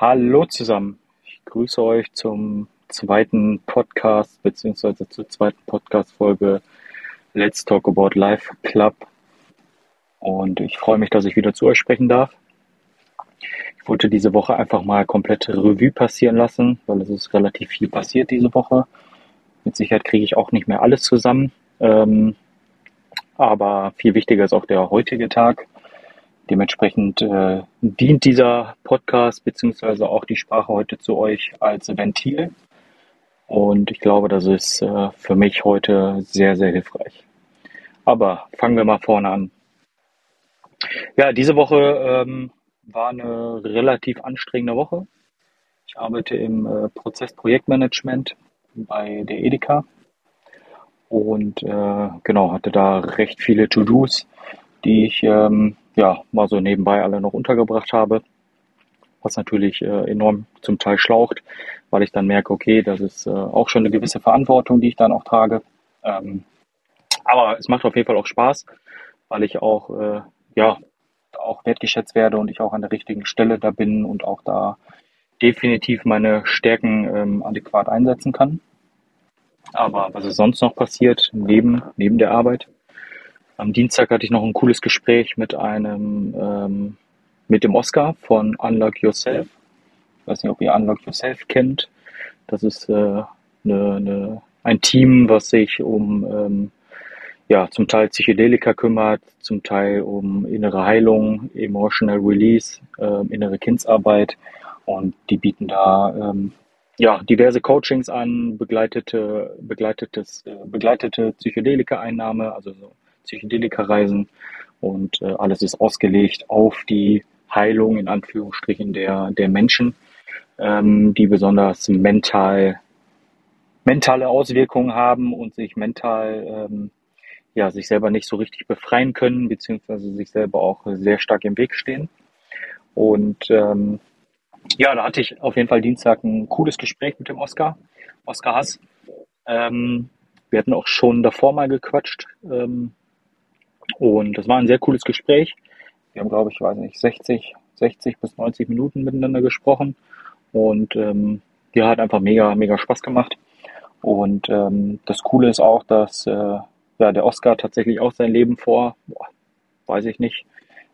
Hallo zusammen. Ich grüße euch zum zweiten Podcast beziehungsweise zur zweiten Podcast-Folge Let's Talk About Life Club. Und ich freue mich, dass ich wieder zu euch sprechen darf. Ich wollte diese Woche einfach mal komplett Revue passieren lassen, weil es ist relativ viel passiert diese Woche. Mit Sicherheit kriege ich auch nicht mehr alles zusammen. Ähm, aber viel wichtiger ist auch der heutige Tag. Dementsprechend äh, dient dieser Podcast beziehungsweise auch die Sprache heute zu euch als Ventil. Und ich glaube, das ist äh, für mich heute sehr, sehr hilfreich. Aber fangen wir mal vorne an. Ja, diese Woche ähm, war eine relativ anstrengende Woche. Ich arbeite im äh, Prozess-Projektmanagement bei der Edeka und äh, genau hatte da recht viele To-Dos, die ich ähm, ja, mal so nebenbei alle noch untergebracht habe, was natürlich äh, enorm zum Teil schlaucht, weil ich dann merke, okay, das ist äh, auch schon eine gewisse Verantwortung, die ich dann auch trage. Ähm, aber es macht auf jeden Fall auch Spaß, weil ich auch, äh, ja, auch wertgeschätzt werde und ich auch an der richtigen Stelle da bin und auch da definitiv meine Stärken ähm, adäquat einsetzen kann. Aber was ist sonst noch passiert neben, neben der Arbeit? Am Dienstag hatte ich noch ein cooles Gespräch mit einem, ähm, mit dem Oscar von Unlock Yourself. Ich weiß nicht, ob ihr Unlock Yourself kennt. Das ist äh, eine, eine, ein Team, was sich um ähm, ja, zum Teil Psychedelika kümmert, zum Teil um innere Heilung, Emotional Release, äh, innere Kindsarbeit. Und die bieten da ähm, ja, diverse Coachings an, begleitete, begleitetes, äh, begleitete Psychedelika-Einnahme, also so Psychedelika-Reisen und äh, alles ist ausgelegt auf die Heilung in Anführungsstrichen der, der Menschen, ähm, die besonders mental, mentale Auswirkungen haben und sich mental ähm, ja, sich selber nicht so richtig befreien können, beziehungsweise sich selber auch sehr stark im Weg stehen. Und ähm, ja, da hatte ich auf jeden Fall Dienstag ein cooles Gespräch mit dem Oscar, Oscar Hass. Ähm, wir hatten auch schon davor mal gequatscht. Und das war ein sehr cooles Gespräch. Wir haben, glaube ich, weiß nicht, 60, 60 bis 90 Minuten miteinander gesprochen. Und ähm, ja, hat einfach mega, mega Spaß gemacht. Und ähm, das Coole ist auch, dass äh, ja, der Oscar tatsächlich auch sein Leben vor, boah, weiß ich nicht.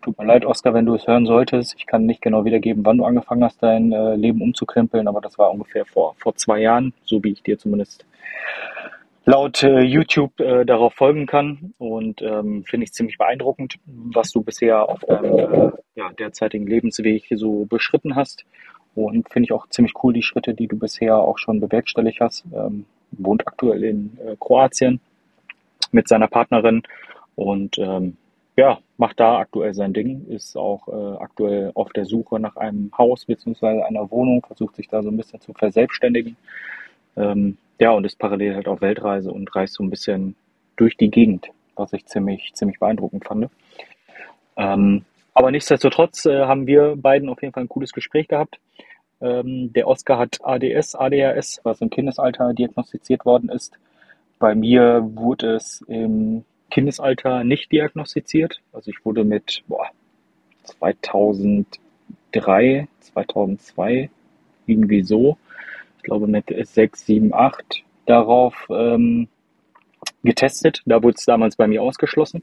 Tut mir leid, Oscar, wenn du es hören solltest. Ich kann nicht genau wiedergeben, wann du angefangen hast, dein äh, Leben umzukrempeln, aber das war ungefähr vor, vor zwei Jahren, so wie ich dir zumindest laut äh, YouTube äh, darauf folgen kann. Und ähm, finde ich ziemlich beeindruckend, was du bisher auf deinem äh, ja, derzeitigen Lebensweg so beschritten hast. Und finde ich auch ziemlich cool die Schritte, die du bisher auch schon bewerkstelligt hast. Ähm, wohnt aktuell in äh, Kroatien mit seiner Partnerin und ähm, ja, macht da aktuell sein Ding, ist auch äh, aktuell auf der Suche nach einem Haus bzw. einer Wohnung, versucht sich da so ein bisschen zu verselbstständigen. Ähm, ja, und ist parallel halt auf Weltreise und reist so ein bisschen durch die Gegend, was ich ziemlich, ziemlich beeindruckend fand. Ähm, aber nichtsdestotrotz äh, haben wir beiden auf jeden Fall ein cooles Gespräch gehabt. Ähm, der Oscar hat ADS, ADHS, was im Kindesalter diagnostiziert worden ist. Bei mir wurde es im Kindesalter nicht diagnostiziert. Also ich wurde mit boah, 2003, 2002 irgendwie so glaube mit 6, 7, 8 darauf ähm, getestet. Da wurde es damals bei mir ausgeschlossen.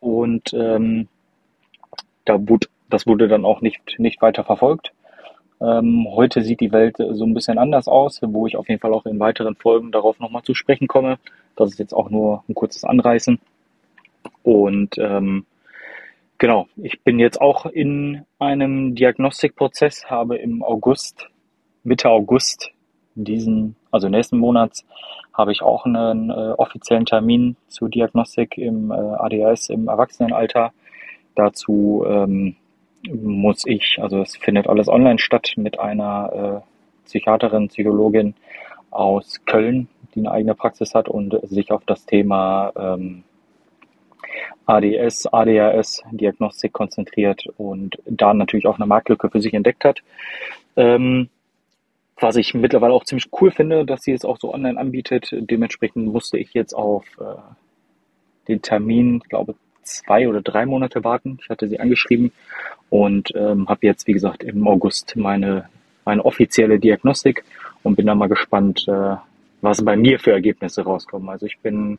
Und ähm, da wurde, das wurde dann auch nicht, nicht weiter verfolgt. Ähm, heute sieht die Welt so ein bisschen anders aus, wo ich auf jeden Fall auch in weiteren Folgen darauf nochmal zu sprechen komme. Das ist jetzt auch nur ein kurzes Anreißen. Und ähm, genau, ich bin jetzt auch in einem Diagnostikprozess, habe im August Mitte August diesen, also nächsten Monats, habe ich auch einen äh, offiziellen Termin zur Diagnostik im äh, ADHS im Erwachsenenalter. Dazu ähm, muss ich, also es findet alles online statt mit einer äh, Psychiaterin, Psychologin aus Köln, die eine eigene Praxis hat und sich auf das Thema ähm, ADS, ADHS, Diagnostik konzentriert und da natürlich auch eine Marktlücke für sich entdeckt hat. Ähm, was ich mittlerweile auch ziemlich cool finde, dass sie es auch so online anbietet. Dementsprechend musste ich jetzt auf äh, den Termin, glaube zwei oder drei Monate warten. Ich hatte sie angeschrieben und ähm, habe jetzt, wie gesagt, im August meine, meine offizielle Diagnostik und bin da mal gespannt, äh, was bei mir für Ergebnisse rauskommen. Also ich bin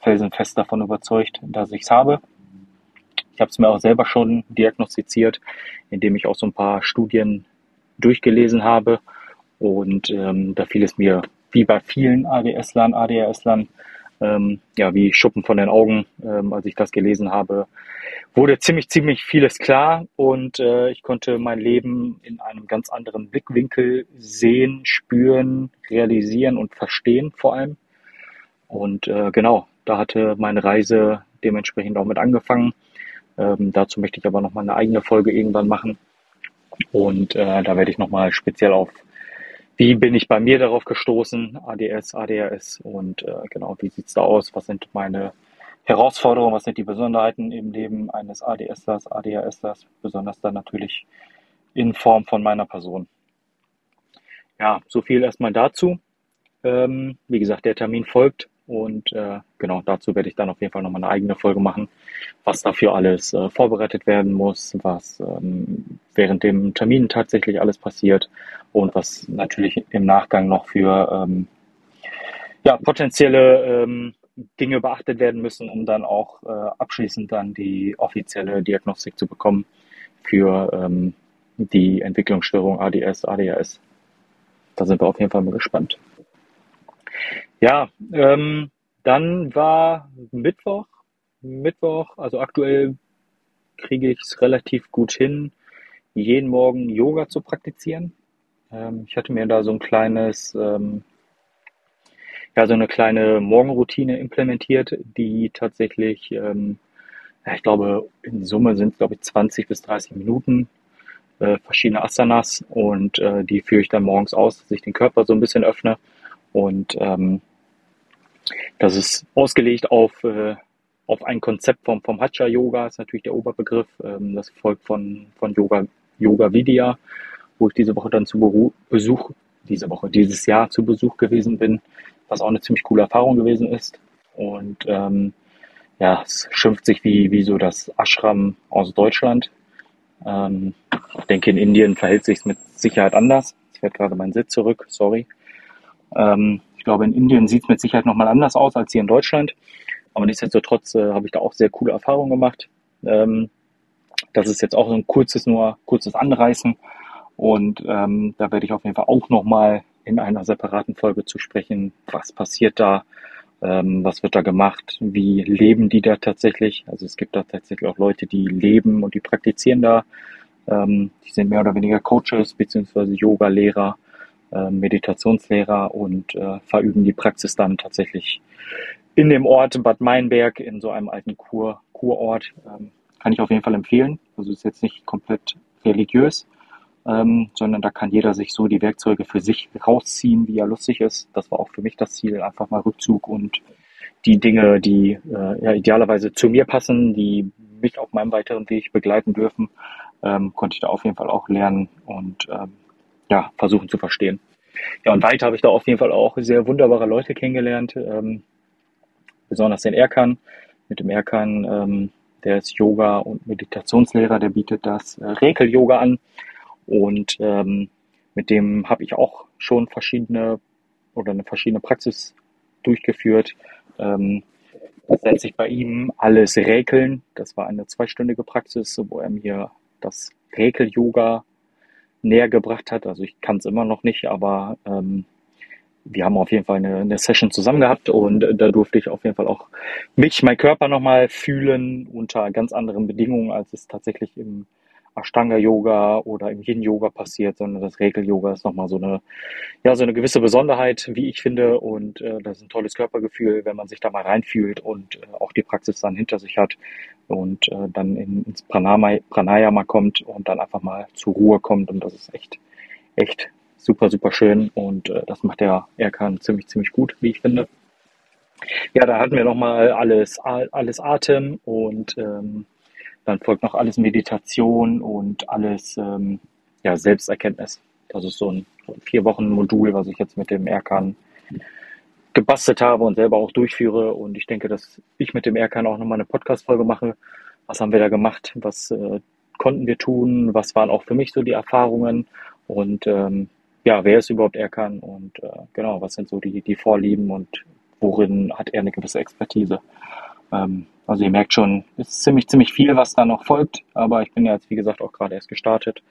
felsenfest davon überzeugt, dass ich es habe. Ich habe es mir auch selber schon diagnostiziert, indem ich auch so ein paar Studien durchgelesen habe. Und ähm, da fiel es mir wie bei vielen ADS-Lern, ADHS-Lern, ähm, ja, wie Schuppen von den Augen, ähm, als ich das gelesen habe, wurde ziemlich, ziemlich vieles klar und äh, ich konnte mein Leben in einem ganz anderen Blickwinkel sehen, spüren, realisieren und verstehen vor allem. Und äh, genau, da hatte meine Reise dementsprechend auch mit angefangen. Ähm, dazu möchte ich aber nochmal eine eigene Folge irgendwann machen. Und äh, da werde ich nochmal speziell auf wie bin ich bei mir darauf gestoßen, ADS, ADHS und äh, genau, wie sieht's da aus, was sind meine Herausforderungen, was sind die Besonderheiten im Leben eines ADSlers, ADHSlers, besonders dann natürlich in Form von meiner Person. Ja, so viel erstmal dazu. Ähm, wie gesagt, der Termin folgt und äh, genau dazu werde ich dann auf jeden Fall nochmal eine eigene Folge machen, was dafür alles äh, vorbereitet werden muss, was ähm, während dem Termin tatsächlich alles passiert und was natürlich im Nachgang noch für ähm, ja, potenzielle ähm, Dinge beachtet werden müssen, um dann auch äh, abschließend dann die offizielle Diagnostik zu bekommen für ähm, die Entwicklungsstörung ADS, ADHS. Da sind wir auf jeden Fall mal gespannt. Ja, ähm, dann war Mittwoch. Mittwoch, also aktuell kriege ich es relativ gut hin, jeden Morgen Yoga zu praktizieren. Ähm, ich hatte mir da so ein kleines, ähm, ja, so eine kleine Morgenroutine implementiert, die tatsächlich, ähm, ja, ich glaube, in Summe sind es, glaube ich, 20 bis 30 Minuten, äh, verschiedene Asanas und äh, die führe ich dann morgens aus, dass ich den Körper so ein bisschen öffne und ähm, das ist ausgelegt auf, äh, auf ein Konzept vom, vom Hatha Yoga, ist natürlich der Oberbegriff. Ähm, das folgt von, von Yoga, Yoga Vidya, wo ich diese Woche dann zu Besuch, diese Woche, dieses Jahr zu Besuch gewesen bin, was auch eine ziemlich coole Erfahrung gewesen ist. Und ähm, ja, es schimpft sich wie, wie so das Ashram aus Deutschland. Ähm, ich denke, in Indien verhält sich es mit Sicherheit anders. Ich werde gerade meinen Sitz zurück, sorry. Ähm, ich glaube, in Indien sieht es mit Sicherheit nochmal anders aus als hier in Deutschland. Aber nichtsdestotrotz äh, habe ich da auch sehr coole Erfahrungen gemacht. Ähm, das ist jetzt auch so ein kurzes, nur kurzes Anreißen. Und ähm, da werde ich auf jeden Fall auch nochmal in einer separaten Folge zu sprechen, was passiert da, ähm, was wird da gemacht, wie leben die da tatsächlich. Also es gibt da tatsächlich auch Leute, die leben und die praktizieren da. Ähm, die sind mehr oder weniger Coaches beziehungsweise Yoga-Lehrer äh, Meditationslehrer und äh, verüben die Praxis dann tatsächlich in dem Ort Bad Meinberg, in so einem alten Kur, Kurort. Ähm, kann ich auf jeden Fall empfehlen. Also ist jetzt nicht komplett religiös, ähm, sondern da kann jeder sich so die Werkzeuge für sich rausziehen, wie er lustig ist. Das war auch für mich das Ziel, einfach mal Rückzug und die Dinge, die äh, ja, idealerweise zu mir passen, die mich auf meinem weiteren Weg begleiten dürfen, ähm, konnte ich da auf jeden Fall auch lernen und ähm, ja, versuchen zu verstehen. Ja, und weiter habe ich da auf jeden Fall auch sehr wunderbare Leute kennengelernt, ähm, besonders den Erkan. Mit dem Erkan, ähm, der ist Yoga- und Meditationslehrer, der bietet das äh, Rekel-Yoga an. Und ähm, mit dem habe ich auch schon verschiedene oder eine verschiedene Praxis durchgeführt. Ähm, das nennt sich bei ihm alles Räkeln. Das war eine zweistündige Praxis, wo er mir das Räkel-Yoga näher gebracht hat. Also ich kann es immer noch nicht, aber ähm, wir haben auf jeden Fall eine, eine Session zusammen gehabt und da durfte ich auf jeden Fall auch mich, mein Körper nochmal fühlen unter ganz anderen Bedingungen, als es tatsächlich im Ashtanga-Yoga oder im Yin-Yoga passiert, sondern das Regel-Yoga ist nochmal so eine, ja, so eine gewisse Besonderheit, wie ich finde. Und äh, das ist ein tolles Körpergefühl, wenn man sich da mal reinfühlt und äh, auch die Praxis dann hinter sich hat und äh, dann in, ins Pranama, Pranayama kommt und dann einfach mal zur Ruhe kommt. Und das ist echt, echt super, super schön. Und äh, das macht der Erkan ziemlich, ziemlich gut, wie ich finde. Ja, da hatten wir nochmal alles, alles Atem und ähm, dann folgt noch alles Meditation und alles ähm, ja, Selbsterkenntnis. Das ist so ein, vier Wochen Modul, was ich jetzt mit dem Erkan gebastelt habe und selber auch durchführe. Und ich denke, dass ich mit dem Erkan auch nochmal eine Podcast-Folge mache. Was haben wir da gemacht? Was äh, konnten wir tun? Was waren auch für mich so die Erfahrungen? Und ähm, ja, wer ist überhaupt Erkan? Und äh, genau, was sind so die, die Vorlieben und worin hat er eine gewisse Expertise? Ähm, also ihr merkt schon, es ist ziemlich, ziemlich viel, was da noch folgt. Aber ich bin ja jetzt, wie gesagt, auch gerade erst gestartet.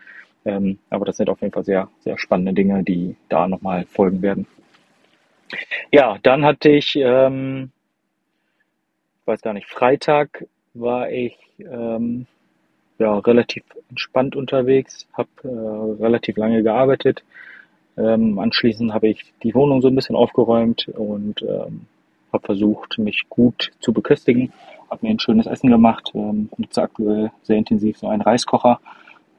Ähm, aber das sind auf jeden Fall sehr, sehr spannende Dinge, die da nochmal folgen werden. Ja, dann hatte ich, ähm, ich weiß gar nicht, Freitag war ich ähm, ja, relativ entspannt unterwegs, habe äh, relativ lange gearbeitet. Ähm, anschließend habe ich die Wohnung so ein bisschen aufgeräumt und ähm, habe versucht, mich gut zu beköstigen. Habe mir ein schönes Essen gemacht, ähm, nutze aktuell sehr intensiv so einen Reiskocher,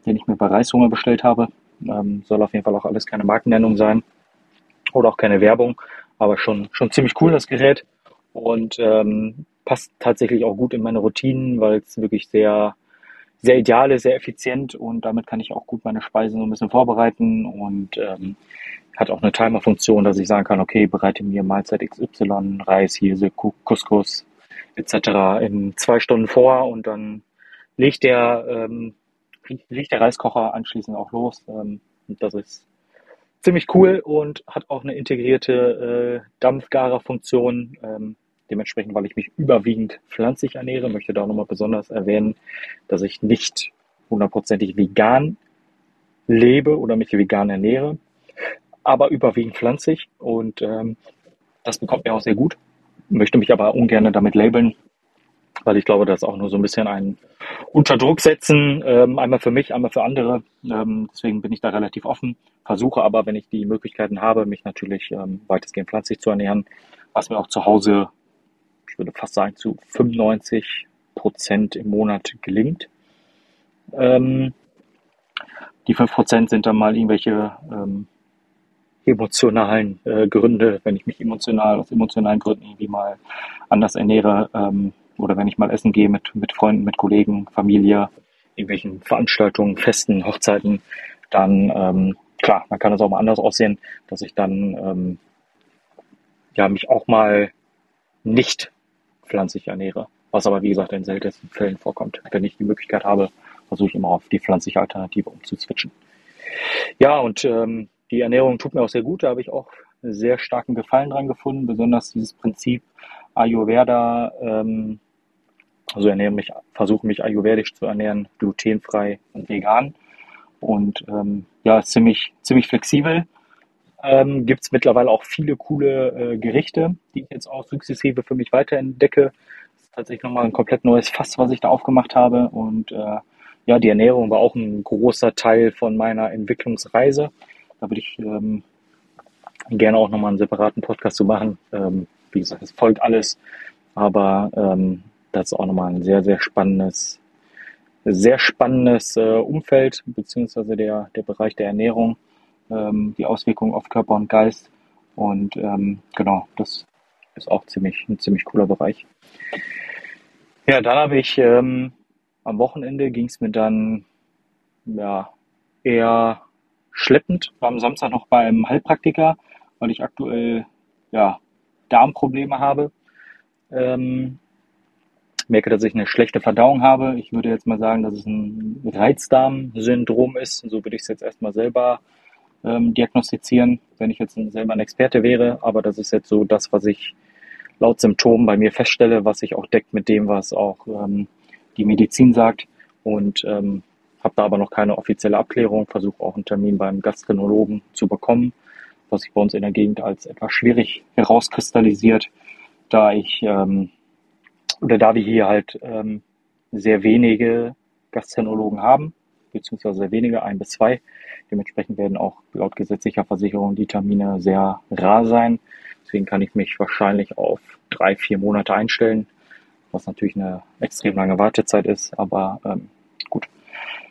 den ich mir bei Reishunger bestellt habe. Ähm, soll auf jeden Fall auch alles keine Markennennung sein oder auch keine Werbung, aber schon, schon ziemlich cool das Gerät und ähm, passt tatsächlich auch gut in meine Routinen, weil es wirklich sehr, sehr ideal ist, sehr effizient und damit kann ich auch gut meine Speisen so ein bisschen vorbereiten und ähm, hat auch eine Timer-Funktion, dass ich sagen kann, okay, bereite mir Mahlzeit XY, Reis, Hirse, Couscous etc. in zwei Stunden vor und dann legt der, ähm, legt der Reiskocher anschließend auch los. Ähm, das ist ziemlich cool und hat auch eine integrierte äh, Dampfgarer-Funktion. Ähm, dementsprechend, weil ich mich überwiegend pflanzlich ernähre, möchte da auch nochmal besonders erwähnen, dass ich nicht hundertprozentig vegan lebe oder mich vegan ernähre aber überwiegend pflanzlich und ähm, das bekommt mir auch sehr gut. Möchte mich aber ungern damit labeln, weil ich glaube, das ist auch nur so ein bisschen ein Unterdruck setzen, ähm, einmal für mich, einmal für andere. Ähm, deswegen bin ich da relativ offen, versuche aber, wenn ich die Möglichkeiten habe, mich natürlich ähm, weitestgehend pflanzlich zu ernähren, was mir auch zu Hause, ich würde fast sagen, zu 95 Prozent im Monat gelingt. Ähm, die 5 Prozent sind dann mal irgendwelche ähm, emotionalen äh, Gründe, wenn ich mich emotional aus emotionalen Gründen irgendwie mal anders ernähre ähm, oder wenn ich mal essen gehe mit, mit Freunden, mit Kollegen, Familie, irgendwelchen Veranstaltungen, Festen, Hochzeiten, dann ähm, klar, dann kann es auch mal anders aussehen, dass ich dann ähm, ja mich auch mal nicht pflanzlich ernähre, was aber wie gesagt in seltensten Fällen vorkommt. Wenn ich die Möglichkeit habe, versuche ich immer auf die pflanzliche Alternative umzuswitchen. Ja, und ähm, die Ernährung tut mir auch sehr gut. Da habe ich auch sehr starken Gefallen dran gefunden. Besonders dieses Prinzip Ayurveda. Ähm, also ernähre mich, versuche mich ayurvedisch zu ernähren, glutenfrei und vegan. Und ähm, ja, ziemlich, ziemlich flexibel. Ähm, Gibt es mittlerweile auch viele coole äh, Gerichte, die ich jetzt auch sukzessive für mich weiterentdecke. Das ist tatsächlich nochmal ein komplett neues Fass, was ich da aufgemacht habe. Und äh, ja, die Ernährung war auch ein großer Teil von meiner Entwicklungsreise. Da würde ich ähm, gerne auch nochmal einen separaten Podcast zu machen. Ähm, wie gesagt, es folgt alles, aber ähm, das ist auch nochmal ein sehr, sehr spannendes, sehr spannendes äh, Umfeld, beziehungsweise der, der Bereich der Ernährung, ähm, die Auswirkungen auf Körper und Geist. Und ähm, genau, das ist auch ziemlich, ein ziemlich cooler Bereich. Ja, dann habe ich ähm, am Wochenende ging es mir dann ja eher schleppend. War am Samstag noch beim Heilpraktiker, weil ich aktuell ja, Darmprobleme habe. Ähm, merke, dass ich eine schlechte Verdauung habe. Ich würde jetzt mal sagen, dass es ein Reizdarmsyndrom ist. So würde ich es jetzt erstmal selber ähm, diagnostizieren, wenn ich jetzt selber ein Experte wäre. Aber das ist jetzt so das, was ich laut Symptomen bei mir feststelle, was sich auch deckt mit dem, was auch ähm, die Medizin sagt. Und ähm, habe da aber noch keine offizielle Abklärung, versuche auch einen Termin beim Gastronologen zu bekommen, was sich bei uns in der Gegend als etwas schwierig herauskristallisiert, da ich ähm, oder da wir hier halt ähm, sehr wenige Gastronologen haben, beziehungsweise sehr wenige, ein bis zwei. Dementsprechend werden auch laut gesetzlicher Versicherung die Termine sehr rar sein. Deswegen kann ich mich wahrscheinlich auf drei, vier Monate einstellen, was natürlich eine extrem lange Wartezeit ist, aber ähm,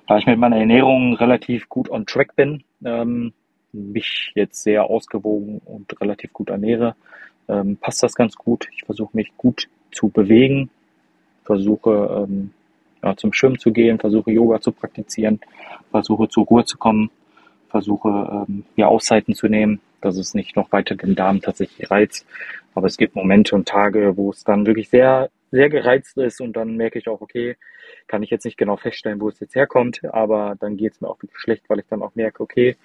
da ich mit meiner Ernährung relativ gut on track bin, ähm, mich jetzt sehr ausgewogen und relativ gut ernähre, ähm, passt das ganz gut. Ich versuche mich gut zu bewegen, versuche ähm, ja, zum Schwimmen zu gehen, versuche Yoga zu praktizieren, versuche zur Ruhe zu kommen, versuche ähm, ja Auszeiten zu nehmen, dass es nicht noch weiter den Darm tatsächlich reizt, Aber es gibt Momente und Tage, wo es dann wirklich sehr, sehr gereizt ist und dann merke ich auch, okay, kann ich jetzt nicht genau feststellen, wo es jetzt herkommt, aber dann geht es mir auch wirklich schlecht, weil ich dann auch merke, okay,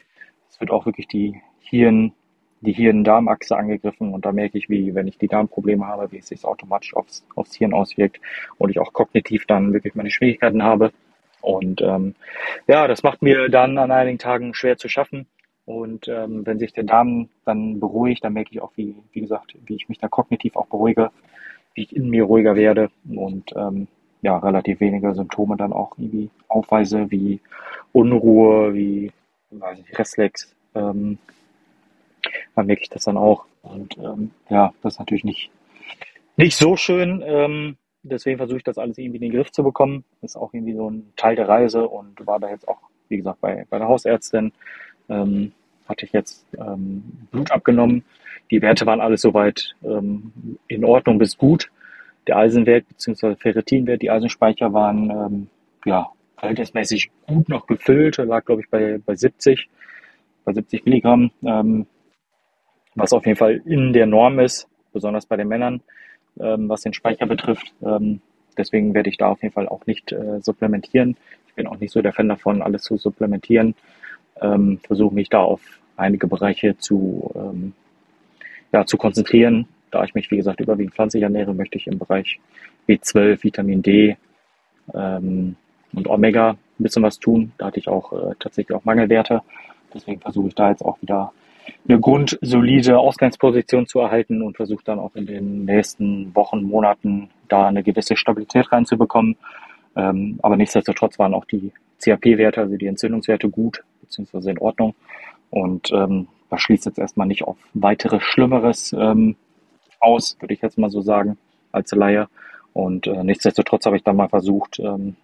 es wird auch wirklich die Hirn, die Hirn-Darm-Achse angegriffen und da merke ich, wie, wenn ich die Darmprobleme habe, wie es sich automatisch aufs, aufs Hirn auswirkt und ich auch kognitiv dann wirklich meine Schwierigkeiten habe. Und ähm, ja, das macht mir dann an einigen Tagen schwer zu schaffen. Und ähm, wenn sich der Darm dann beruhigt, dann merke ich auch, wie, wie gesagt, wie ich mich da kognitiv auch beruhige, ich in mir ruhiger werde und ähm, ja, relativ weniger Symptome dann auch irgendwie aufweise, wie Unruhe, wie weiß nicht, Reflex, ähm, dann merke ich das dann auch. Und ähm, ja, das ist natürlich nicht, nicht so schön. Ähm, deswegen versuche ich das alles irgendwie in den Griff zu bekommen. Das ist auch irgendwie so ein Teil der Reise und war da jetzt auch, wie gesagt, bei, bei der Hausärztin. Ähm, hatte ich jetzt ähm, Blut abgenommen. Die Werte waren alles soweit ähm, in Ordnung bis gut. Der Eisenwert bzw. Ferritinwert, die Eisenspeicher waren ähm, ja, verhältnismäßig gut noch gefüllt. Er lag, glaube ich, bei, bei 70, bei 70 Milligramm. Ähm, was auf jeden Fall in der Norm ist, besonders bei den Männern, ähm, was den Speicher betrifft. Ähm, deswegen werde ich da auf jeden Fall auch nicht äh, supplementieren. Ich bin auch nicht so der Fan davon, alles zu supplementieren. Ähm, Versuche mich da auf einige Bereiche zu, ja, zu konzentrieren. Da ich mich, wie gesagt, überwiegend pflanzlich ernähre, möchte ich im Bereich B12, Vitamin D ähm, und Omega ein bisschen was tun. Da hatte ich auch äh, tatsächlich auch Mangelwerte. Deswegen versuche ich da jetzt auch wieder eine grundsolide Ausgangsposition zu erhalten und versucht dann auch in den nächsten Wochen, Monaten da eine gewisse Stabilität reinzubekommen. Ähm, aber nichtsdestotrotz waren auch die CAP-Werte, also die Entzündungswerte gut beziehungsweise in Ordnung. Und ähm, das schließt jetzt erstmal nicht auf weiteres Schlimmeres ähm, aus, würde ich jetzt mal so sagen, als Laie. Und äh, nichtsdestotrotz habe ich dann mal versucht, ähm,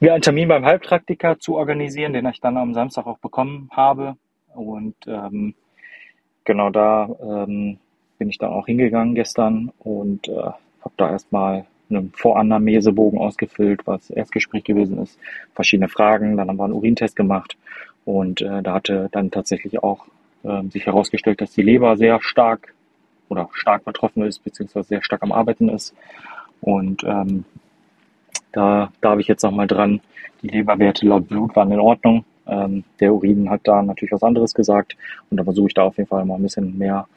mir einen Termin beim Heilpraktiker zu organisieren, den ich dann am Samstag auch bekommen habe. Und ähm, genau da ähm, bin ich dann auch hingegangen gestern und äh, habe da erstmal einen Vorannamnesebogen ausgefüllt, was Erstgespräch gewesen ist, verschiedene Fragen, dann haben wir einen Urintest gemacht und äh, da hatte dann tatsächlich auch äh, sich herausgestellt, dass die Leber sehr stark oder stark betroffen ist, beziehungsweise sehr stark am Arbeiten ist. Und ähm, da darf ich jetzt nochmal dran, die Leberwerte laut Blut waren in Ordnung. Ähm, der Urin hat da natürlich was anderes gesagt und da versuche ich da auf jeden Fall mal ein bisschen mehr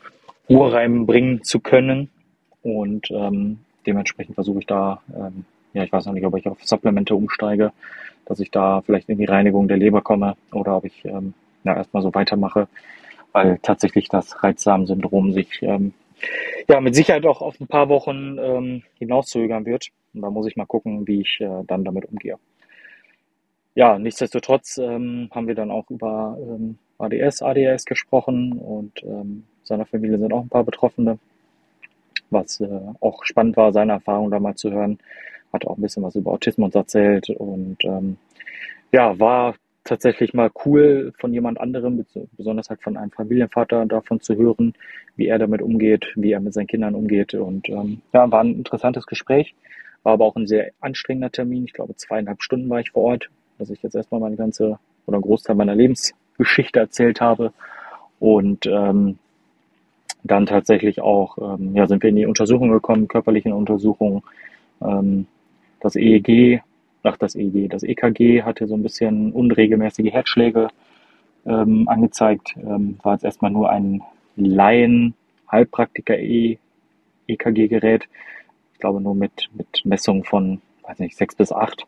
Ruhe reinbringen zu können und ähm, dementsprechend versuche ich da, ähm, ja, ich weiß noch nicht, ob ich auf Supplemente umsteige, dass ich da vielleicht in die Reinigung der Leber komme oder ob ich ähm, ja, erstmal so weitermache, weil tatsächlich das Reizsamensyndrom sich ähm, ja mit Sicherheit auch auf ein paar Wochen ähm, hinauszögern wird. Und da muss ich mal gucken, wie ich äh, dann damit umgehe ja, nichtsdestotrotz ähm, haben wir dann auch über ähm, ADS, ADS gesprochen und ähm, seiner Familie sind auch ein paar Betroffene, was äh, auch spannend war, seine Erfahrung da mal zu hören. Hat auch ein bisschen was über Autismus erzählt und ähm, ja, war tatsächlich mal cool von jemand anderem, besonders halt von einem Familienvater davon zu hören, wie er damit umgeht, wie er mit seinen Kindern umgeht und ähm, ja, war ein interessantes Gespräch, war aber auch ein sehr anstrengender Termin. Ich glaube, zweieinhalb Stunden war ich vor Ort dass ich jetzt erstmal meine ganze oder einen Großteil meiner Lebensgeschichte erzählt habe. Und ähm, dann tatsächlich auch, ähm, ja, sind wir in die Untersuchung gekommen, körperlichen Untersuchungen. Ähm, das EEG, ach, das EEG, das EKG hatte so ein bisschen unregelmäßige Herzschläge ähm, angezeigt. Ähm, war jetzt erstmal nur ein Laien, Heilpraktiker E. Ich glaube nur mit, mit Messungen von, weiß nicht, sechs bis acht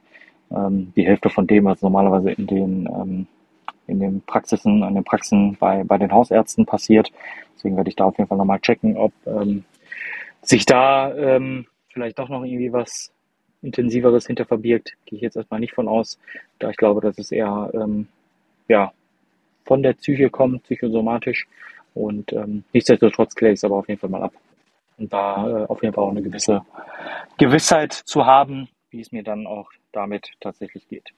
ähm, die Hälfte von dem, was normalerweise in den, ähm, in den Praxisen, an den Praxen bei, bei den Hausärzten passiert. Deswegen werde ich da auf jeden Fall nochmal checken, ob ähm, sich da ähm, vielleicht doch noch irgendwie was intensiveres hinter verbirgt. Gehe ich jetzt erstmal nicht von aus, da ich glaube, dass es eher ähm, ja, von der Psyche kommt, psychosomatisch. Und ähm, nichtsdestotrotz kläre ich es aber auf jeden Fall mal ab. Und da äh, auf jeden Fall auch eine gewisse Gewissheit zu haben, wie es mir dann auch damit tatsächlich geht.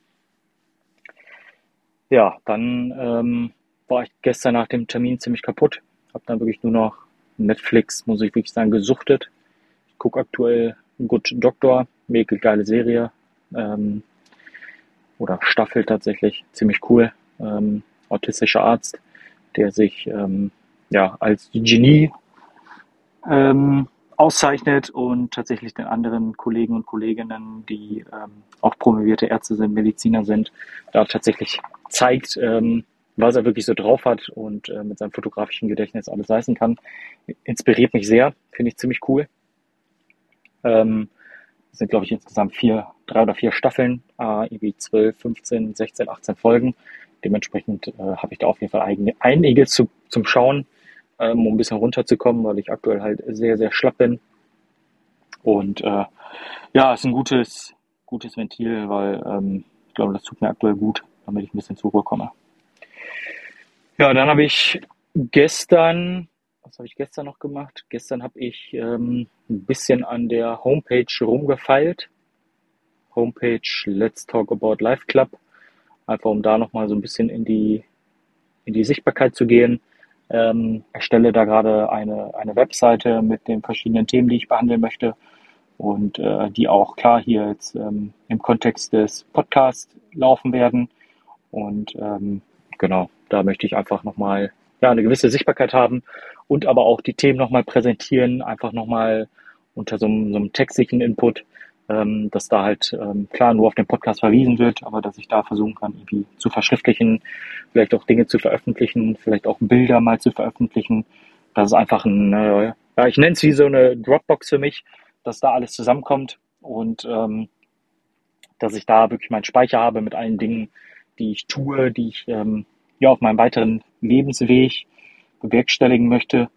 Ja, dann ähm, war ich gestern nach dem Termin ziemlich kaputt. Habe dann wirklich nur noch Netflix, muss ich wirklich sagen, gesuchtet. Ich gucke aktuell Good Doctor, mega geile Serie. Ähm, oder Staffel tatsächlich, ziemlich cool. Ähm, autistischer Arzt, der sich ähm, ja als Genie ähm, auszeichnet und tatsächlich den anderen Kollegen und Kolleginnen, die ähm, auch promovierte Ärzte sind, Mediziner sind, da tatsächlich zeigt, ähm, was er wirklich so drauf hat und äh, mit seinem fotografischen Gedächtnis alles leisten kann. Inspiriert mich sehr, finde ich ziemlich cool. Ähm, sind, glaube ich, insgesamt vier, drei oder vier Staffeln, äh, irgendwie 12, 15, 16, 18 Folgen. Dementsprechend äh, habe ich da auf jeden Fall eigene, einiges zu, zum Schauen, ähm, um ein bisschen runterzukommen, weil ich aktuell halt sehr, sehr schlapp bin. Und äh, ja, ist ein gutes, gutes Ventil, weil ähm, ich glaube, das tut mir aktuell gut, damit ich ein bisschen zur Ruhe komme. Ja, dann habe ich gestern, was habe ich gestern noch gemacht? Gestern habe ich ähm, ein bisschen an der Homepage rumgefeilt. Homepage Let's Talk About Life Club. Einfach um da nochmal so ein bisschen in die, in die Sichtbarkeit zu gehen. Ähm, erstelle da gerade eine, eine Webseite mit den verschiedenen Themen, die ich behandeln möchte und äh, die auch klar hier jetzt ähm, im Kontext des Podcasts laufen werden. Und ähm, genau, da möchte ich einfach nochmal ja, eine gewisse Sichtbarkeit haben und aber auch die Themen nochmal präsentieren, einfach nochmal unter so einem, so einem textlichen Input, ähm, dass da halt ähm, klar nur auf den Podcast verwiesen wird, aber dass ich da versuchen kann, irgendwie zu verschriftlichen, vielleicht auch Dinge zu veröffentlichen, vielleicht auch Bilder mal zu veröffentlichen. Das ist einfach ein, äh, ja, ich nenne es wie so eine Dropbox für mich, dass da alles zusammenkommt und ähm, dass ich da wirklich meinen Speicher habe mit allen Dingen, die ich tue, die ich ähm, ja auf meinem weiteren Lebensweg bewerkstelligen möchte.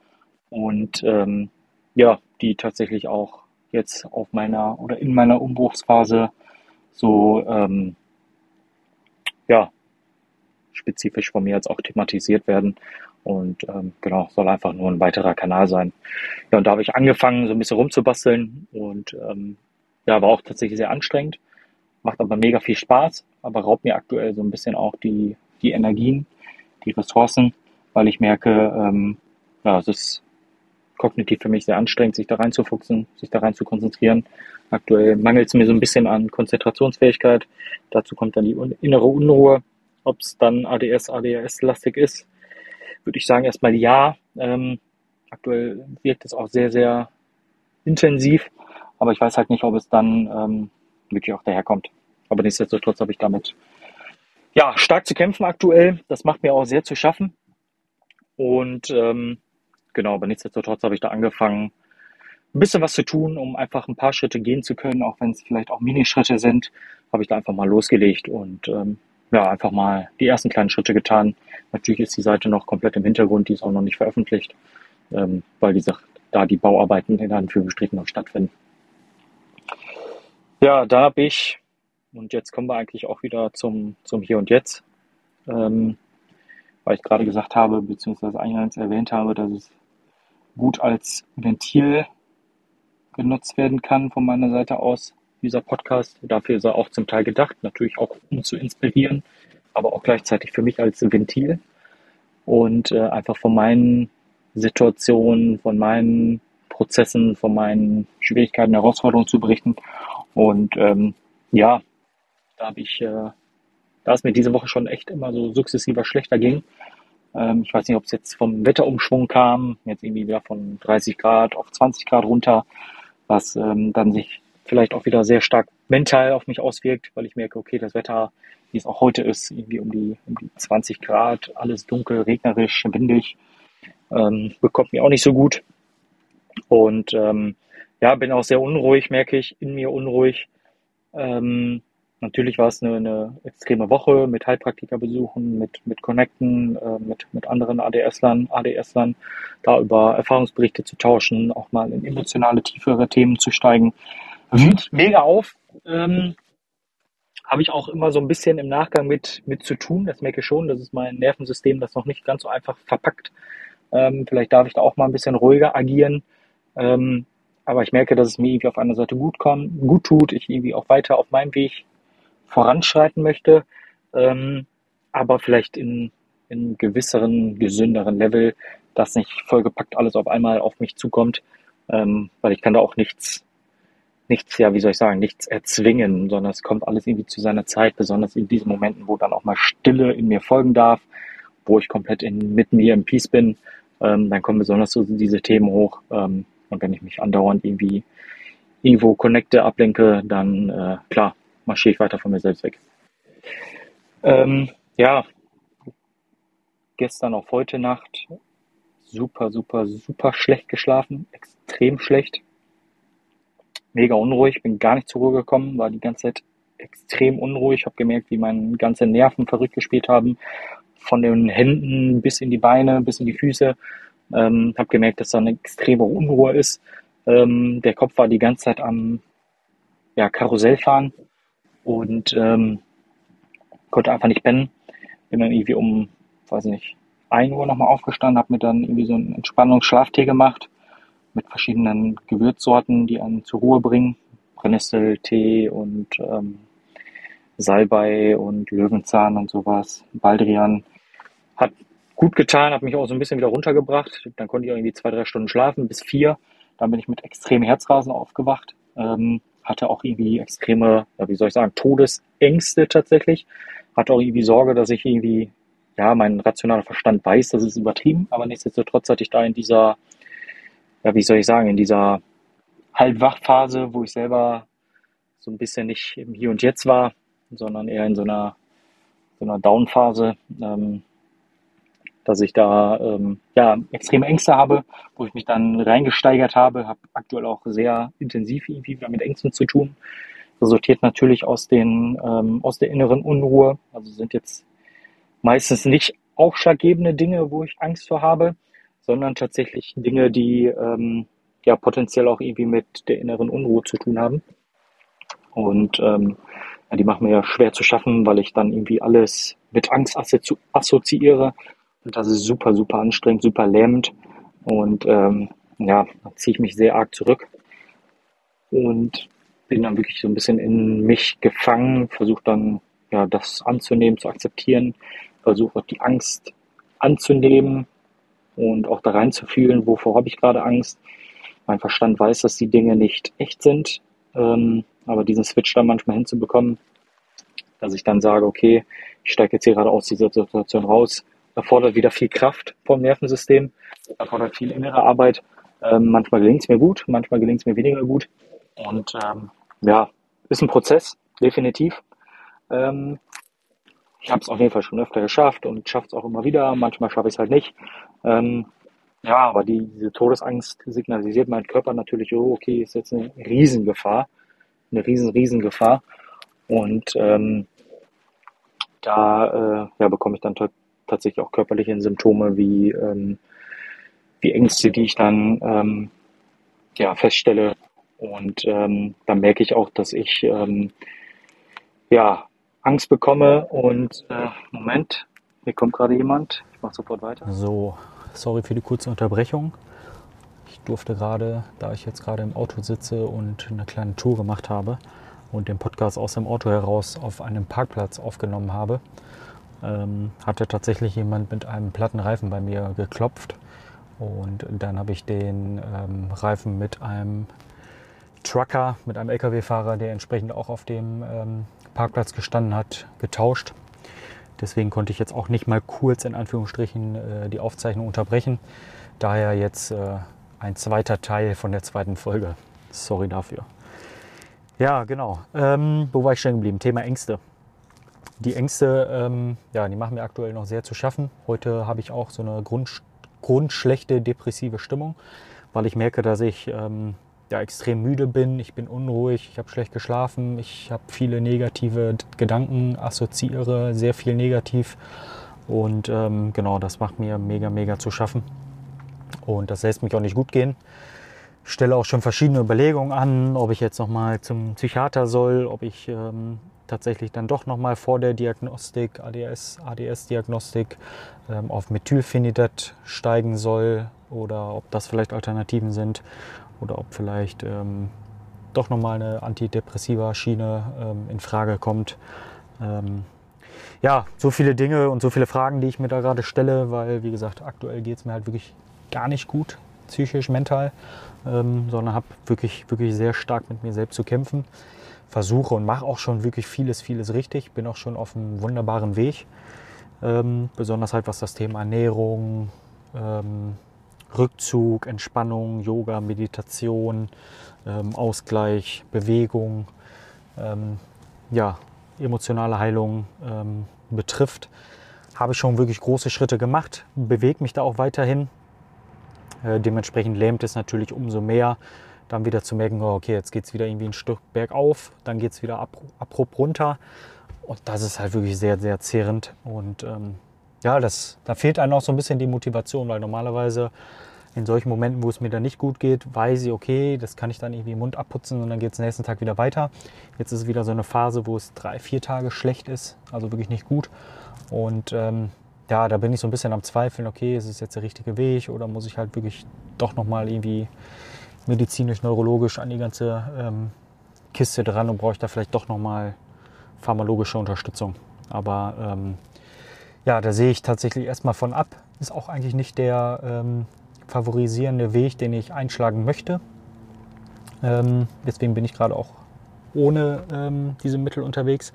Und ähm, ja, die tatsächlich auch jetzt auf meiner oder in meiner Umbruchsphase so ähm, ja spezifisch von mir jetzt auch thematisiert werden. Und ähm, genau soll einfach nur ein weiterer Kanal sein. Ja, und da habe ich angefangen so ein bisschen rumzubasteln. Und ähm, ja war auch tatsächlich sehr anstrengend, macht aber mega viel Spaß, aber raubt mir aktuell so ein bisschen auch die die Energien die Ressourcen, weil ich merke, ähm, ja, es ist kognitiv für mich sehr anstrengend, sich da reinzufuchsen, sich da rein zu konzentrieren. Aktuell mangelt es mir so ein bisschen an Konzentrationsfähigkeit. Dazu kommt dann die innere Unruhe. Ob es dann ADS, ADHS-lastig ist, würde ich sagen erstmal ja. Ähm, aktuell wirkt es auch sehr, sehr intensiv, aber ich weiß halt nicht, ob es dann ähm, wirklich auch daherkommt. Aber nichtsdestotrotz habe ich damit ja, stark zu kämpfen aktuell. Das macht mir auch sehr zu schaffen. Und ähm, genau, aber nichtsdestotrotz habe ich da angefangen, ein bisschen was zu tun, um einfach ein paar Schritte gehen zu können, auch wenn es vielleicht auch Minischritte sind, habe ich da einfach mal losgelegt und ähm, ja, einfach mal die ersten kleinen Schritte getan. Natürlich ist die Seite noch komplett im Hintergrund, die ist auch noch nicht veröffentlicht, ähm, weil wie gesagt, da die Bauarbeiten in Anführungsstrichen noch stattfinden. Ja, da habe ich und jetzt kommen wir eigentlich auch wieder zum, zum Hier und Jetzt. Ähm, weil ich gerade gesagt habe, beziehungsweise eingangs erwähnt habe, dass es gut als Ventil genutzt werden kann von meiner Seite aus, dieser Podcast. Dafür ist er auch zum Teil gedacht, natürlich auch um zu inspirieren, aber auch gleichzeitig für mich als Ventil und äh, einfach von meinen Situationen, von meinen Prozessen, von meinen Schwierigkeiten, Herausforderungen zu berichten. Und ähm, ja, da habe ich, äh, da es mir diese Woche schon echt immer so sukzessiver schlechter ging. Ähm, ich weiß nicht, ob es jetzt vom Wetterumschwung kam, jetzt irgendwie wieder von 30 Grad auf 20 Grad runter, was ähm, dann sich vielleicht auch wieder sehr stark mental auf mich auswirkt, weil ich merke, okay, das Wetter, wie es auch heute ist, irgendwie um die, um die 20 Grad, alles dunkel, regnerisch, windig, ähm, bekommt mir auch nicht so gut. Und ähm, ja, bin auch sehr unruhig, merke ich, in mir unruhig. Ähm, Natürlich war es eine, eine extreme Woche mit Heilpraktikerbesuchen, mit, mit Connecten, äh, mit, mit anderen ADS-Lern, ADS-Lern, da über Erfahrungsberichte zu tauschen, auch mal in emotionale, tiefere Themen zu steigen. Wühlt mega auf. Ähm, Habe ich auch immer so ein bisschen im Nachgang mit, mit zu tun. Das merke ich schon. Das ist mein Nervensystem, das noch nicht ganz so einfach verpackt. Ähm, vielleicht darf ich da auch mal ein bisschen ruhiger agieren. Ähm, aber ich merke, dass es mir irgendwie auf einer Seite gut, kommt, gut tut, ich irgendwie auch weiter auf meinem Weg voranschreiten möchte, ähm, aber vielleicht in, in gewisseren, gesünderen Level, dass nicht vollgepackt alles auf einmal auf mich zukommt, ähm, weil ich kann da auch nichts, nichts, ja, wie soll ich sagen, nichts erzwingen, sondern es kommt alles irgendwie zu seiner Zeit, besonders in diesen Momenten, wo dann auch mal Stille in mir folgen darf, wo ich komplett in, mit mir im Peace bin, ähm, dann kommen besonders so diese Themen hoch, ähm, Und wenn ich mich andauernd irgendwie irgendwo connecte, ablenke, dann äh, klar, marschiere ich weiter von mir selbst weg. Ähm, ja, gestern auf heute Nacht super, super, super schlecht geschlafen, extrem schlecht, mega unruhig, bin gar nicht zur Ruhe gekommen, war die ganze Zeit extrem unruhig, habe gemerkt, wie meine ganzen Nerven verrückt gespielt haben, von den Händen bis in die Beine, bis in die Füße. Ähm, habe gemerkt, dass da eine extreme Unruhe ist. Ähm, der Kopf war die ganze Zeit am ja, Karussell fahren und ähm, konnte einfach nicht pennen. Bin dann irgendwie um, weiß nicht, 1 Uhr nochmal aufgestanden, habe mir dann irgendwie so einen Entspannungsschlaftee gemacht mit verschiedenen Gewürzsorten, die einen zur Ruhe bringen. Brennnesseltee und ähm, Salbei und Löwenzahn und sowas, Baldrian. Hat gut getan, hat mich auch so ein bisschen wieder runtergebracht. Dann konnte ich irgendwie zwei, drei Stunden schlafen, bis vier. Dann bin ich mit extremem Herzrasen aufgewacht. Ähm, hatte auch irgendwie extreme, wie soll ich sagen, Todesängste tatsächlich. Hatte auch irgendwie Sorge, dass ich irgendwie, ja, mein rationaler Verstand weiß, das ist übertrieben, aber nichtsdestotrotz hatte ich da in dieser, ja, wie soll ich sagen, in dieser Halbwachphase, wo ich selber so ein bisschen nicht im Hier und Jetzt war, sondern eher in so einer, so einer Down-Phase, ähm, dass ich da ähm, ja, extreme Ängste habe, wo ich mich dann reingesteigert habe, habe aktuell auch sehr intensiv irgendwie wieder mit Ängsten zu tun. Resultiert natürlich aus, den, ähm, aus der inneren Unruhe. Also sind jetzt meistens nicht ausschlaggebende Dinge, wo ich Angst vor habe, sondern tatsächlich Dinge, die ähm, ja potenziell auch irgendwie mit der inneren Unruhe zu tun haben. Und ähm, die machen mir ja schwer zu schaffen, weil ich dann irgendwie alles mit Angst assoziiere. Das ist super, super anstrengend, super lähmend. Und ähm, ja, ziehe ich mich sehr arg zurück. Und bin dann wirklich so ein bisschen in mich gefangen, versuche dann ja das anzunehmen, zu akzeptieren, versuche die Angst anzunehmen und auch da reinzufühlen, wovor habe ich gerade Angst. Mein Verstand weiß, dass die Dinge nicht echt sind, ähm, aber diesen Switch dann manchmal hinzubekommen, dass ich dann sage, okay, ich steige jetzt hier gerade aus dieser Situation raus, erfordert wieder viel Kraft vom Nervensystem, erfordert viel innere Arbeit. Ähm, manchmal gelingt es mir gut, manchmal gelingt es mir weniger gut. Und ähm, ja, ist ein Prozess, definitiv. Ähm, ich habe es auf jeden Fall schon öfter geschafft und schaffe es auch immer wieder. Manchmal schaffe ich es halt nicht. Ähm, ja, aber die, diese Todesangst signalisiert mein Körper natürlich, oh, okay, ist jetzt eine Riesengefahr eine riesen, riesen Gefahr. Und ähm, da äh, ja, bekomme ich dann tatsächlich auch körperliche Symptome wie, ähm, wie Ängste, die ich dann ähm, ja, feststelle. Und ähm, dann merke ich auch, dass ich ähm, ja, Angst bekomme. Und äh, Moment, hier kommt gerade jemand. Ich mache sofort weiter. So, sorry für die kurze Unterbrechung. Ich durfte gerade, da ich jetzt gerade im Auto sitze und eine kleine Tour gemacht habe und den Podcast aus dem Auto heraus auf einem Parkplatz aufgenommen habe, ähm, hatte tatsächlich jemand mit einem platten Reifen bei mir geklopft. Und dann habe ich den ähm, Reifen mit einem Trucker, mit einem Lkw-Fahrer, der entsprechend auch auf dem ähm, Parkplatz gestanden hat, getauscht. Deswegen konnte ich jetzt auch nicht mal kurz in Anführungsstrichen äh, die Aufzeichnung unterbrechen. Daher jetzt äh, ein zweiter Teil von der zweiten Folge. Sorry dafür. Ja, genau. Ähm, wo war ich stehen geblieben? Thema Ängste. Die Ängste, ähm, ja, die machen mir aktuell noch sehr zu schaffen. Heute habe ich auch so eine Grund, grundschlechte depressive Stimmung, weil ich merke, dass ich ähm, ja, extrem müde bin. Ich bin unruhig, ich habe schlecht geschlafen, ich habe viele negative Gedanken, assoziiere sehr viel negativ. Und ähm, genau, das macht mir mega, mega zu schaffen. Und das lässt mich auch nicht gut gehen. Ich stelle auch schon verschiedene Überlegungen an, ob ich jetzt nochmal zum Psychiater soll, ob ich ähm, tatsächlich dann doch nochmal vor der Diagnostik, ADS, ADS-Diagnostik, ähm, auf Methylphenidat steigen soll oder ob das vielleicht Alternativen sind oder ob vielleicht ähm, doch nochmal eine antidepressiva Schiene ähm, in Frage kommt. Ähm, ja, so viele Dinge und so viele Fragen, die ich mir da gerade stelle, weil, wie gesagt, aktuell geht es mir halt wirklich gar nicht gut, psychisch, mental, ähm, sondern habe wirklich, wirklich sehr stark mit mir selbst zu kämpfen. Versuche und mache auch schon wirklich vieles, vieles richtig. Bin auch schon auf einem wunderbaren Weg. Ähm, besonders halt was das Thema Ernährung, ähm, Rückzug, Entspannung, Yoga, Meditation, ähm, Ausgleich, Bewegung, ähm, ja, emotionale Heilung ähm, betrifft, habe ich schon wirklich große Schritte gemacht, bewege mich da auch weiterhin. Äh, dementsprechend lähmt es natürlich umso mehr, dann wieder zu merken, oh, okay, jetzt geht es wieder irgendwie ein Stück bergauf, dann geht es wieder ab, abrupt runter. Und das ist halt wirklich sehr, sehr zehrend. Und ähm, ja, das, da fehlt einem auch so ein bisschen die Motivation, weil normalerweise in solchen Momenten, wo es mir dann nicht gut geht, weiß ich, okay, das kann ich dann irgendwie im Mund abputzen und dann geht es nächsten Tag wieder weiter. Jetzt ist es wieder so eine Phase, wo es drei, vier Tage schlecht ist, also wirklich nicht gut. Und ähm, ja, da bin ich so ein bisschen am Zweifeln, okay, ist es jetzt der richtige Weg oder muss ich halt wirklich doch nochmal irgendwie medizinisch, neurologisch an die ganze ähm, Kiste dran und brauche ich da vielleicht doch nochmal pharmalogische Unterstützung. Aber ähm, ja, da sehe ich tatsächlich erstmal von ab. Ist auch eigentlich nicht der ähm, favorisierende Weg, den ich einschlagen möchte. Ähm, deswegen bin ich gerade auch ohne ähm, diese Mittel unterwegs.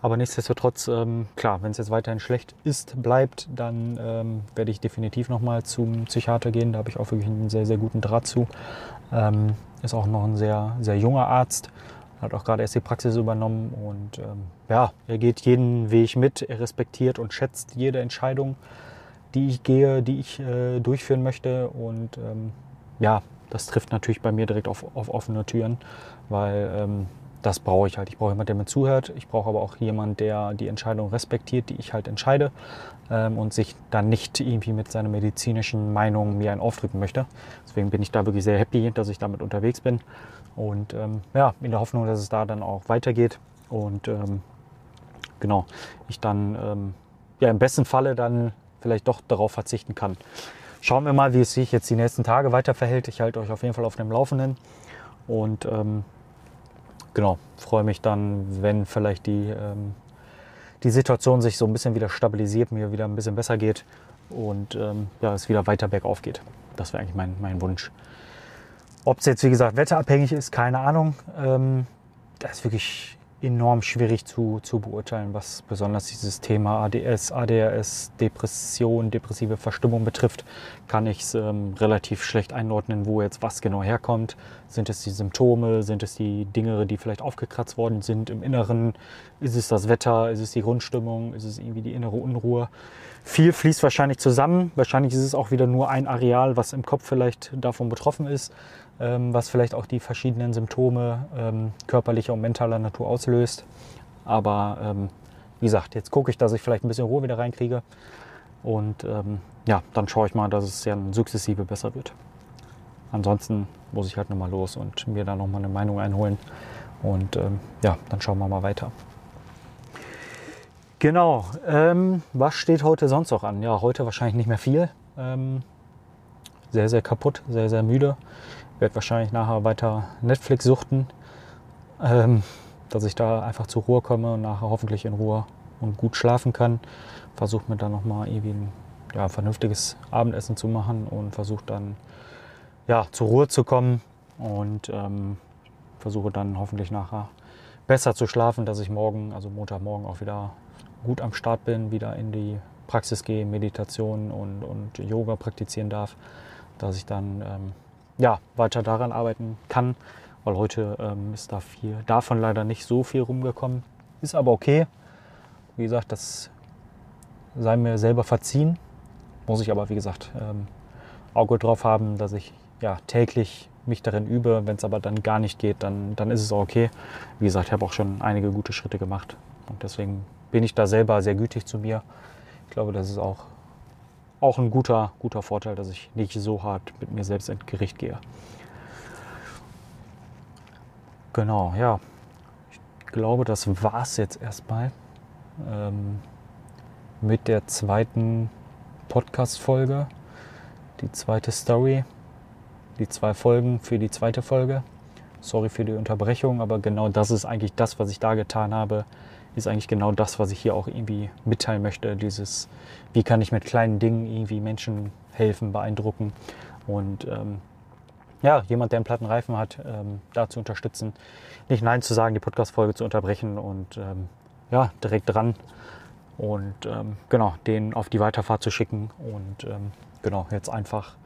Aber nichtsdestotrotz, ähm, klar, wenn es jetzt weiterhin schlecht ist, bleibt, dann ähm, werde ich definitiv nochmal zum Psychiater gehen. Da habe ich auch wirklich einen sehr, sehr guten Draht zu. Ähm, ist auch noch ein sehr, sehr junger Arzt. Hat auch gerade erst die Praxis übernommen und ähm, ja, er geht jeden Weg mit. Er respektiert und schätzt jede Entscheidung die ich gehe, die ich äh, durchführen möchte. Und ähm, ja, das trifft natürlich bei mir direkt auf, auf offene Türen, weil ähm, das brauche ich halt. Ich brauche jemanden, der mir zuhört. Ich brauche aber auch jemanden, der die Entscheidung respektiert, die ich halt entscheide ähm, und sich dann nicht irgendwie mit seiner medizinischen Meinung mir einen aufdrücken möchte. Deswegen bin ich da wirklich sehr happy, dass ich damit unterwegs bin und ähm, ja, in der Hoffnung, dass es da dann auch weitergeht und ähm, genau, ich dann ähm, ja im besten Falle dann vielleicht doch darauf verzichten kann. Schauen wir mal, wie es sich jetzt die nächsten Tage weiter verhält. Ich halte euch auf jeden Fall auf dem Laufenden und ähm, genau, freue mich dann, wenn vielleicht die, ähm, die Situation sich so ein bisschen wieder stabilisiert, mir wieder ein bisschen besser geht und ähm, ja, es wieder weiter bergauf geht. Das wäre eigentlich mein, mein Wunsch. Ob es jetzt, wie gesagt, wetterabhängig ist, keine Ahnung. Ähm, das ist wirklich enorm schwierig zu, zu beurteilen, was besonders dieses Thema ADS, ADHS, Depression, depressive Verstimmung betrifft, kann ich es ähm, relativ schlecht einordnen, wo jetzt was genau herkommt. Sind es die Symptome, sind es die Dinge, die vielleicht aufgekratzt worden sind im Inneren? Ist es das Wetter, ist es die Grundstimmung, ist es irgendwie die innere Unruhe? Viel fließt wahrscheinlich zusammen. Wahrscheinlich ist es auch wieder nur ein Areal, was im Kopf vielleicht davon betroffen ist was vielleicht auch die verschiedenen Symptome ähm, körperlicher und mentaler Natur auslöst. Aber ähm, wie gesagt, jetzt gucke ich, dass ich vielleicht ein bisschen Ruhe wieder reinkriege. Und ähm, ja, dann schaue ich mal, dass es ja sukzessive besser wird. Ansonsten muss ich halt nochmal los und mir da nochmal eine Meinung einholen. Und ähm, ja, dann schauen wir mal weiter. Genau, ähm, was steht heute sonst noch an? Ja, heute wahrscheinlich nicht mehr viel. Ähm, sehr, sehr kaputt, sehr, sehr müde werde wahrscheinlich nachher weiter Netflix suchten, ähm, dass ich da einfach zur Ruhe komme und nachher hoffentlich in Ruhe und gut schlafen kann. Versuche mir dann nochmal irgendwie ein ja, vernünftiges Abendessen zu machen und versuche dann ja, zur Ruhe zu kommen und ähm, versuche dann hoffentlich nachher besser zu schlafen, dass ich morgen, also Montagmorgen auch wieder gut am Start bin, wieder in die Praxis gehe, Meditation und, und Yoga praktizieren darf, dass ich dann ähm, ja, weiter daran arbeiten kann, weil heute ähm, ist da viel, davon leider nicht so viel rumgekommen. Ist aber okay. Wie gesagt, das sei mir selber verziehen. Muss ich aber, wie gesagt, ähm, Auge drauf haben, dass ich ja, täglich mich darin übe. Wenn es aber dann gar nicht geht, dann, dann ist es auch okay. Wie gesagt, ich habe auch schon einige gute Schritte gemacht. Und deswegen bin ich da selber sehr gütig zu mir. Ich glaube, das ist auch auch ein guter, guter Vorteil, dass ich nicht so hart mit mir selbst ins Gericht gehe. Genau, ja. Ich glaube, das war es jetzt erstmal ähm, mit der zweiten Podcast-Folge. Die zweite Story. Die zwei Folgen für die zweite Folge. Sorry für die Unterbrechung, aber genau das ist eigentlich das, was ich da getan habe ist eigentlich genau das, was ich hier auch irgendwie mitteilen möchte. Dieses, wie kann ich mit kleinen Dingen irgendwie Menschen helfen, beeindrucken und ähm, ja, jemand, der einen platten Reifen hat, ähm, da zu unterstützen. Nicht Nein zu sagen, die Podcast-Folge zu unterbrechen und ähm, ja, direkt dran und ähm, genau, den auf die Weiterfahrt zu schicken und ähm, genau, jetzt einfach,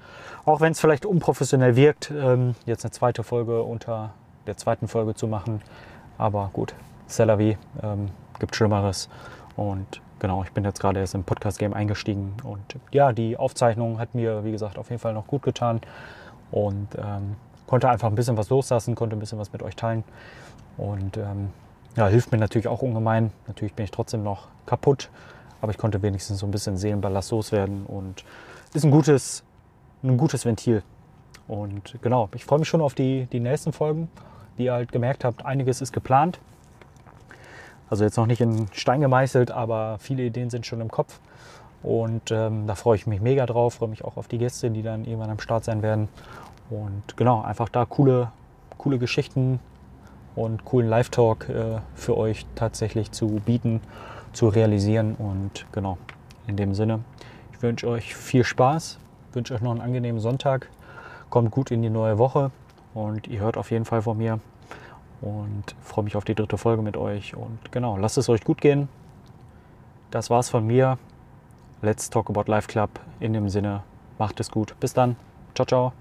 auch wenn es vielleicht unprofessionell wirkt, ähm, jetzt eine zweite Folge unter der zweiten Folge zu machen. Aber gut, Celavi ähm, gibt Schlimmeres. Und genau, ich bin jetzt gerade erst im Podcast-Game eingestiegen. Und ja, die Aufzeichnung hat mir, wie gesagt, auf jeden Fall noch gut getan. Und ähm, konnte einfach ein bisschen was loslassen, konnte ein bisschen was mit euch teilen. Und ähm, ja, hilft mir natürlich auch ungemein. Natürlich bin ich trotzdem noch kaputt, aber ich konnte wenigstens so ein bisschen Seelenballast loswerden und ist ein gutes, ein gutes Ventil. Und genau, ich freue mich schon auf die, die nächsten Folgen. Wie ihr halt gemerkt habt, einiges ist geplant. Also jetzt noch nicht in Stein gemeißelt, aber viele Ideen sind schon im Kopf. Und ähm, da freue ich mich mega drauf, freue mich auch auf die Gäste, die dann irgendwann am Start sein werden. Und genau, einfach da coole, coole Geschichten und coolen Live-Talk äh, für euch tatsächlich zu bieten, zu realisieren. Und genau, in dem Sinne, ich wünsche euch viel Spaß, wünsche euch noch einen angenehmen Sonntag, kommt gut in die neue Woche und ihr hört auf jeden Fall von mir und freue mich auf die dritte Folge mit euch. Und genau, lasst es euch gut gehen. Das war's von mir. Let's Talk About Life Club. In dem Sinne, macht es gut. Bis dann. Ciao, ciao.